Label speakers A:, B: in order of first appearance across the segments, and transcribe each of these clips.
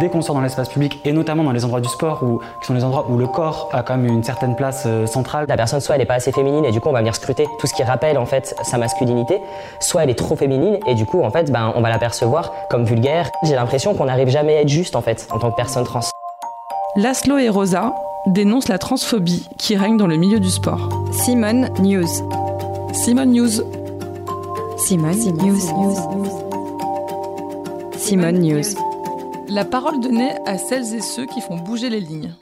A: Dès qu'on sort dans l'espace public, et notamment dans les endroits du sport, où, qui sont les endroits où le corps a quand même une certaine place euh, centrale,
B: La personne, soit elle n'est pas assez féminine et du coup on va venir scruter tout ce qui rappelle en fait sa masculinité, soit elle est trop féminine et du coup en fait ben, on va la percevoir comme vulgaire. J'ai l'impression qu'on n'arrive jamais à être juste en fait en tant que personne trans.
C: Laszlo et Rosa dénoncent la transphobie qui règne dans le milieu du sport.
D: Simone News.
C: Simone News.
D: Simone News. Simone News.
C: La parole donnée à celles et ceux qui font bouger les lignes.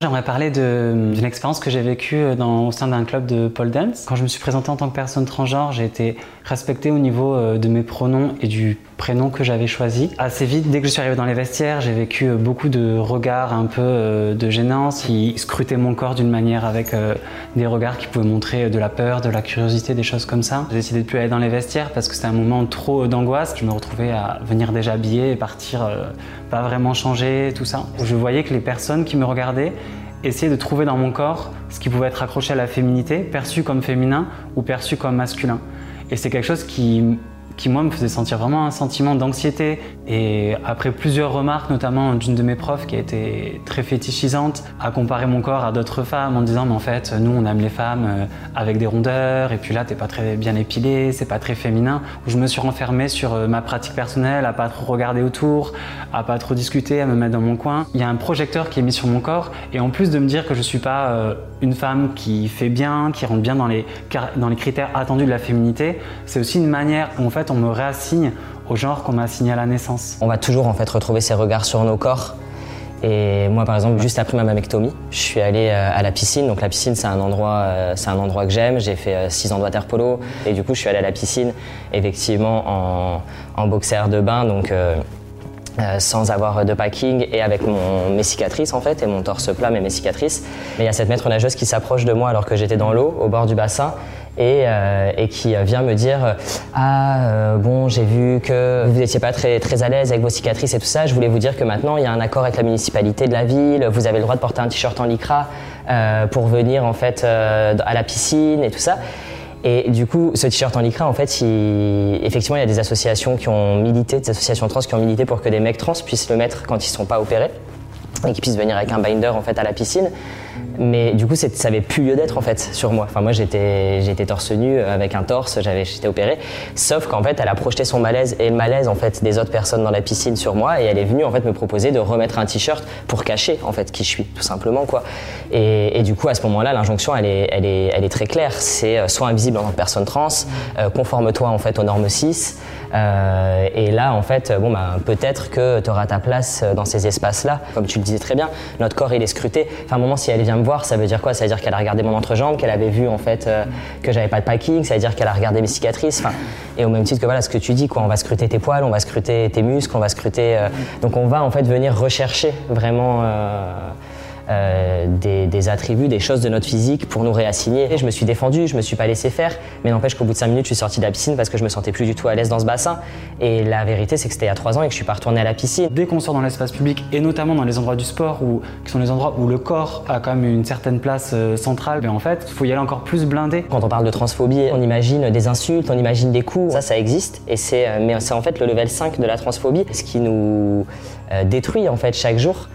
A: J'aimerais parler d'une expérience que j'ai vécue dans- au sein d'un club de pole dance. Quand je me suis présenté en tant que personne transgenre, j'ai été respectée au niveau euh, de mes pronoms et du prénom que j'avais choisi. Assez vite, dès que je suis arrivé dans les vestiaires, j'ai vécu euh, beaucoup de regards un peu euh, de gênance qui scrutaient mon corps d'une manière avec euh, des regards qui pouvaient montrer de la peur, de la curiosité, des choses comme ça. J'ai décidé de plus aller dans les vestiaires parce que c'était un moment trop d'angoisse. Je me retrouvais à venir déjà habillé et partir pas vraiment changé, tout ça. Je voyais que les personnes qui me regardaient essayer de trouver dans mon corps ce qui pouvait être accroché à la féminité, perçu comme féminin ou perçu comme masculin. Et c'est quelque chose qui, qui, moi, me faisait sentir vraiment un sentiment d'anxiété. Et après plusieurs remarques, notamment d'une de mes profs qui a été très fétichisante, à comparer mon corps à d'autres femmes en disant, mais en fait, nous, on aime les femmes euh, avec des rondeurs, et puis là, t'es pas très bien épilé, c'est pas très féminin. Où je me suis renfermé sur euh, ma pratique personnelle, à pas trop regarder autour, à pas trop discuter, à me mettre dans mon coin. Il y a un projecteur qui est mis sur mon corps, et en plus de me dire que je suis pas euh, une femme qui fait bien, qui rentre bien dans les, dans les critères attendus de la féminité, c'est aussi une manière où en fait on me réassigne au genre qu'on m'a assigné à la naissance.
B: On va toujours en fait retrouver ces regards sur nos corps. Et moi, par exemple, juste après ma mammectomie, je suis allé euh, à la piscine. Donc la piscine, c'est un endroit, euh, c'est un endroit que j'aime. J'ai fait 6 ans de water polo et du coup, je suis allé à la piscine, effectivement en, en boxer de bain, donc euh, euh, sans avoir de packing et avec mon, mes cicatrices en fait et mon torse plat mais mes cicatrices. Mais il y a cette maître nageuse qui s'approche de moi alors que j'étais dans l'eau au bord du bassin et, euh, et qui vient me dire euh, ah euh, bon j'ai vu que vous n'étiez pas très très à l'aise avec vos cicatrices et tout ça. Je voulais vous dire que maintenant il y a un accord avec la municipalité de la ville. Vous avez le droit de porter un t-shirt en lycra euh, pour venir en fait euh, à la piscine et tout ça. Et du coup, ce t-shirt en lycra, en fait, il- effectivement, il y a des associations qui ont milité, des associations trans qui ont milité pour que des mecs trans puissent le mettre quand ils ne sont pas opérés et qu'ils puissent venir avec un binder en fait à la piscine. Mais du coup, ça avait plus lieu d'être en fait sur moi. Enfin, moi, j'étais, torse nu euh, avec un torse, j'avais, j'étais opéré. Sauf qu'en fait, elle a projeté son malaise et le malaise en fait des autres personnes dans la piscine sur moi et elle est venue en fait me proposer de remettre un t-shirt pour cacher en fait qui je suis, tout simplement quoi. Et, du coup, à ce moment-là, l'injonction, elle est, elle est, elle est très claire. C'est euh, sois invisible en tant que personne trans, euh, conforme-toi en fait aux normes 6. Euh, et là, en fait, bon, bah, peut-être que tu auras ta place dans ces espaces-là. Comme tu le disais très bien, notre corps, il est scruté. Enfin, à moment, si elle vient me voir, ça veut dire quoi? Ça veut dire qu'elle a regardé mon entrejambe, qu'elle avait vu en fait euh, que j'avais pas de packing, ça veut dire qu'elle a regardé mes cicatrices. Enfin, et au même titre que voilà, ce que tu dis, quoi, on va scruter tes poils, on va scruter tes muscles, on va scruter. euh, donc, on va en fait venir rechercher vraiment. euh, euh, des, des attributs, des choses de notre physique pour nous réassigner. Et je me suis défendu, je me suis pas laissé faire, mais n'empêche qu'au bout de 5 minutes, je suis sorti de la piscine parce que je me sentais plus du tout à l'aise dans ce bassin. Et la vérité, c'est que c'était il y a 3 ans et que je suis pas retourné à la piscine.
A: Dès qu'on sort dans l'espace public, et notamment dans les endroits du sport, où, qui sont les endroits où le corps a quand même une certaine place euh, centrale, mais en fait, il faut y aller encore plus blindé.
B: Quand on parle de transphobie, on imagine des insultes, on imagine des coups. Ça, ça existe. Et c'est, euh, mais c'est en fait le level 5 de la transphobie. Ce qui nous détruit en fait chaque jour,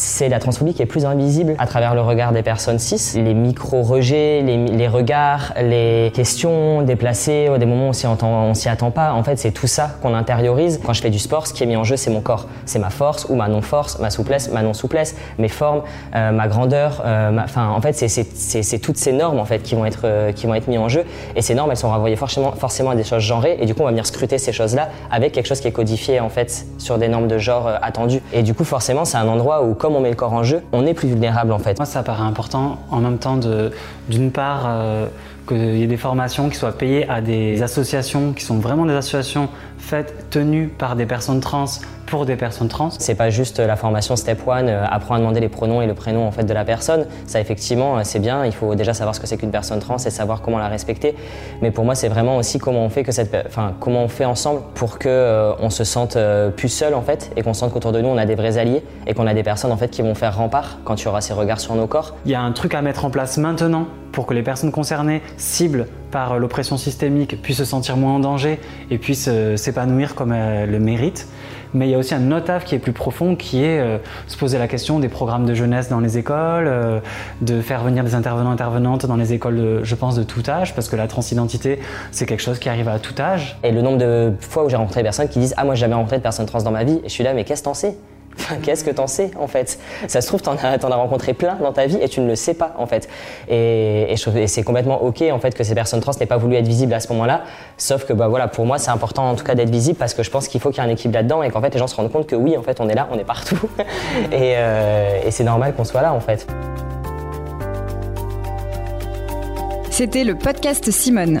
B: c'est la transphobie qui est plus invisible à travers le regard des personnes cis. Les micro-rejets, les, les regards, les questions déplacées, des moments où on s'y attend pas. En fait, c'est tout ça qu'on intériorise. Quand je fais du sport, ce qui est mis en jeu, c'est mon corps. C'est ma force ou ma non-force, ma souplesse, ma non-souplesse, mes formes, euh, ma grandeur. euh, Enfin, en fait, c'est- toutes ces normes en fait qui vont être euh, être mises en jeu. Et ces normes, elles sont renvoyées forcément forcément à des choses genrées. Et du coup, on va venir scruter ces choses-là avec quelque chose qui est codifié en fait sur des normes de genre attendues. Et du coup, forcément, c'est un endroit où, comme on met le corps en jeu, on est plus vulnérable en fait.
A: Moi, ça paraît important en même temps de, d'une part, euh, qu'il y ait des formations qui soient payées à des associations qui sont vraiment des associations faites, tenues par des personnes trans pour des personnes trans.
B: C'est pas juste la formation Step One, euh, apprendre à demander les pronoms et le prénom en fait de la personne. Ça effectivement, euh, c'est bien. Il faut déjà savoir ce que c'est qu'une personne trans et savoir comment la respecter. Mais pour moi, c'est vraiment aussi comment on fait que cette, enfin comment on fait ensemble pour que euh, on se sente euh, plus seul en fait et qu'on sente qu'autour de nous on a des vrais alliés et qu'on a des personnes en fait qui vont faire rempart quand il y aura ces regards sur nos corps.
A: Il y a un truc à mettre en place maintenant pour que les personnes concernées, cibles par euh, l'oppression systémique, puissent se sentir moins en danger et puissent euh, s'épanouir comme elles le méritent. Mais il y a aussi un autre taf qui est plus profond, qui est euh, se poser la question des programmes de jeunesse dans les écoles, euh, de faire venir des intervenants intervenantes dans les écoles, je pense, de tout âge, parce que la transidentité, c'est quelque chose qui arrive à tout âge.
B: Et le nombre de fois où j'ai rencontré des personnes qui disent Ah, moi, j'ai jamais rencontré de personne trans dans ma vie. Et je suis là, mais qu'est-ce que t'en sais? Qu'est-ce que t'en sais en fait? Ça se trouve, t'en as, t'en as rencontré plein dans ta vie et tu ne le sais pas en fait. Et, c'est complètement ok en fait que ces personnes trans n'aient pas voulu être visibles à ce moment-là. Sauf que bah voilà, pour moi c'est important en tout cas d'être visible parce que je pense qu'il faut qu'il y ait un équilibre là-dedans et qu'en fait les gens se rendent compte que oui en fait on est là, on est partout euh, et c'est normal qu'on soit là en fait.
D: C'était le podcast Simone.